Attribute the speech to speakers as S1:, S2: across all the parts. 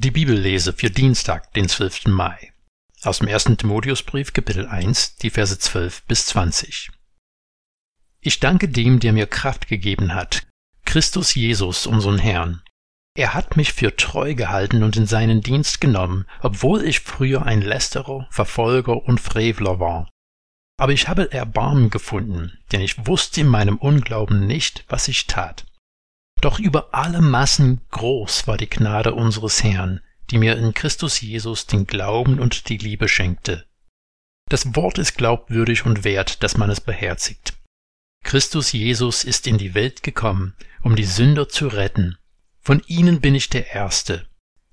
S1: Die Bibellese für Dienstag, den 12. Mai. Aus dem 1. Timotheusbrief, Kapitel 1, die Verse 12 bis 20. Ich danke dem, der mir Kraft gegeben hat, Christus Jesus, unseren Herrn. Er hat mich für treu gehalten und in seinen Dienst genommen, obwohl ich früher ein Lästerer, Verfolger und Frevler war. Aber ich habe Erbarmen gefunden, denn ich wusste in meinem Unglauben nicht, was ich tat. Doch über alle Massen groß war die Gnade unseres Herrn, die mir in Christus Jesus den Glauben und die Liebe schenkte. Das Wort ist glaubwürdig und wert, dass man es beherzigt. Christus Jesus ist in die Welt gekommen, um die Sünder zu retten. Von ihnen bin ich der Erste.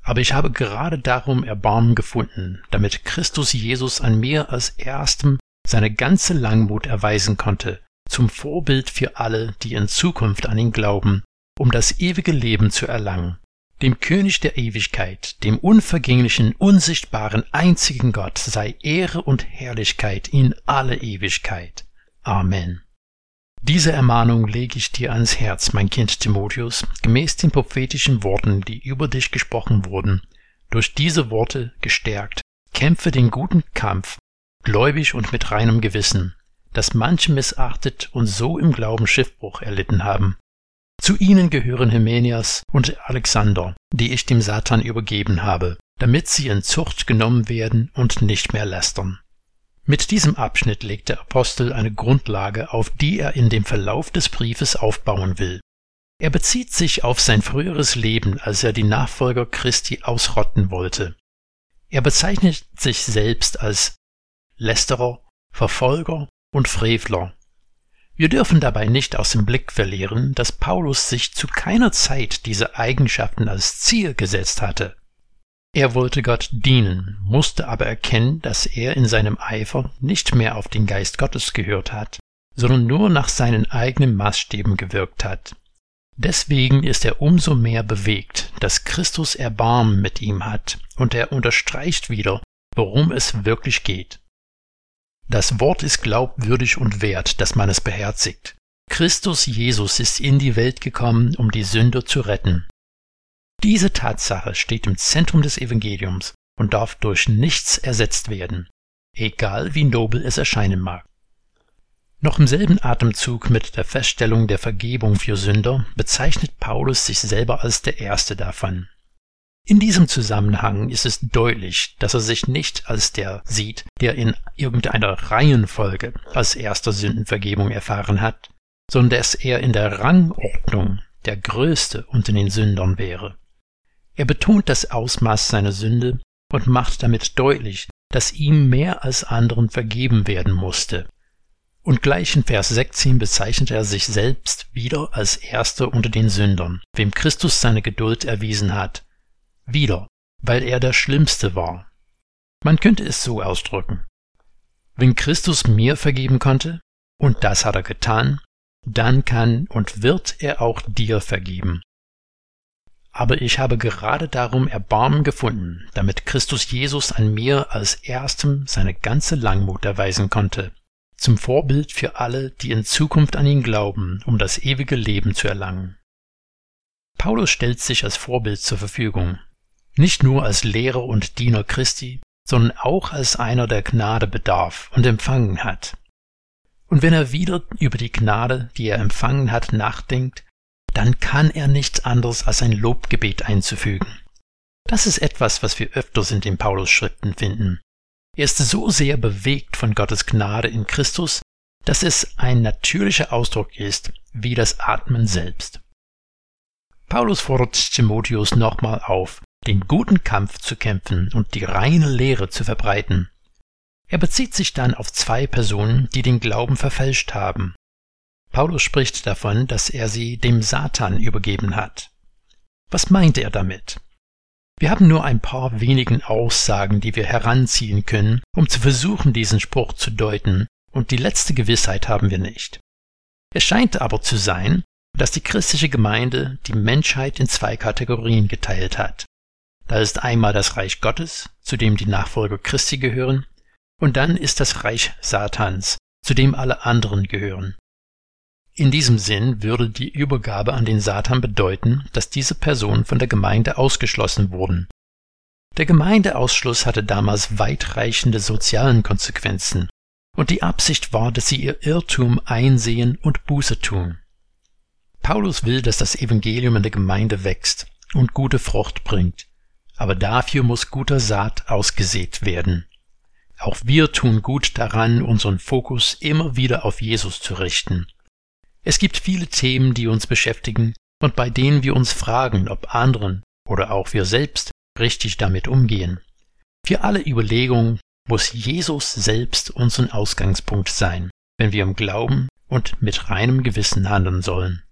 S1: Aber ich habe gerade darum Erbarmen gefunden, damit Christus Jesus an mir als Erstem seine ganze Langmut erweisen konnte, zum Vorbild für alle, die in Zukunft an ihn glauben um das ewige Leben zu erlangen, dem König der Ewigkeit, dem unvergänglichen, unsichtbaren, einzigen Gott sei Ehre und Herrlichkeit in alle Ewigkeit. Amen. Diese Ermahnung lege ich dir ans Herz, mein Kind Timotheus, gemäß den prophetischen Worten, die über dich gesprochen wurden. Durch diese Worte gestärkt, kämpfe den guten Kampf, gläubig und mit reinem Gewissen, das manche missachtet und so im Glauben Schiffbruch erlitten haben. Zu ihnen gehören Hymenias und Alexander, die ich dem Satan übergeben habe, damit sie in Zucht genommen werden und nicht mehr lästern. Mit diesem Abschnitt legt der Apostel eine Grundlage, auf die er in dem Verlauf des Briefes aufbauen will. Er bezieht sich auf sein früheres Leben, als er die Nachfolger Christi ausrotten wollte. Er bezeichnet sich selbst als Lästerer, Verfolger und Frevler wir dürfen dabei nicht aus dem Blick verlieren, dass Paulus sich zu keiner Zeit diese Eigenschaften als Ziel gesetzt hatte. Er wollte Gott dienen, musste aber erkennen, dass er in seinem Eifer nicht mehr auf den Geist Gottes gehört hat, sondern nur nach seinen eigenen Maßstäben gewirkt hat. Deswegen ist er umso mehr bewegt, dass Christus Erbarmen mit ihm hat, und er unterstreicht wieder, worum es wirklich geht. Das Wort ist glaubwürdig und wert, dass man es beherzigt. Christus Jesus ist in die Welt gekommen, um die Sünder zu retten. Diese Tatsache steht im Zentrum des Evangeliums und darf durch nichts ersetzt werden, egal wie nobel es erscheinen mag. Noch im selben Atemzug mit der Feststellung der Vergebung für Sünder bezeichnet Paulus sich selber als der Erste davon. In diesem Zusammenhang ist es deutlich, dass er sich nicht als der sieht, der in irgendeiner Reihenfolge als erster Sündenvergebung erfahren hat, sondern dass er in der Rangordnung der Größte unter den Sündern wäre. Er betont das Ausmaß seiner Sünde und macht damit deutlich, dass ihm mehr als anderen vergeben werden musste. Und gleich in Vers 16 bezeichnet er sich selbst wieder als Erster unter den Sündern, wem Christus seine Geduld erwiesen hat, wieder, weil er der Schlimmste war. Man könnte es so ausdrücken. Wenn Christus mir vergeben konnte, und das hat er getan, dann kann und wird er auch dir vergeben. Aber ich habe gerade darum Erbarmen gefunden, damit Christus Jesus an mir als erstem seine ganze Langmut erweisen konnte, zum Vorbild für alle, die in Zukunft an ihn glauben, um das ewige Leben zu erlangen. Paulus stellt sich als Vorbild zur Verfügung, nicht nur als Lehrer und Diener Christi, sondern auch als einer, der Gnade bedarf und empfangen hat. Und wenn er wieder über die Gnade, die er empfangen hat, nachdenkt, dann kann er nichts anderes als ein Lobgebet einzufügen. Das ist etwas, was wir öfters in den Paulus-Schriften finden. Er ist so sehr bewegt von Gottes Gnade in Christus, dass es ein natürlicher Ausdruck ist, wie das Atmen selbst. Paulus fordert Timotheus nochmal auf, den guten Kampf zu kämpfen und die reine Lehre zu verbreiten. Er bezieht sich dann auf zwei Personen, die den Glauben verfälscht haben. Paulus spricht davon, dass er sie dem Satan übergeben hat. Was meint er damit? Wir haben nur ein paar wenigen Aussagen, die wir heranziehen können, um zu versuchen, diesen Spruch zu deuten, und die letzte Gewissheit haben wir nicht. Es scheint aber zu sein, dass die christliche Gemeinde die Menschheit in zwei Kategorien geteilt hat. Da ist einmal das Reich Gottes, zu dem die Nachfolger Christi gehören, und dann ist das Reich Satans, zu dem alle anderen gehören. In diesem Sinn würde die Übergabe an den Satan bedeuten, dass diese Personen von der Gemeinde ausgeschlossen wurden, Der Gemeindeausschluss hatte damals weitreichende sozialen Konsequenzen, und die Absicht war, dass sie ihr Irrtum einsehen und Buße tun. Paulus will, dass das Evangelium in der Gemeinde wächst und gute Frucht bringt, aber dafür muss guter Saat ausgesät werden. Auch wir tun gut daran, unseren Fokus immer wieder auf Jesus zu richten. Es gibt viele Themen, die uns beschäftigen und bei denen wir uns fragen, ob anderen oder auch wir selbst richtig damit umgehen. Für alle Überlegungen muss Jesus selbst unseren Ausgangspunkt sein, wenn wir im Glauben und mit reinem Gewissen handeln sollen.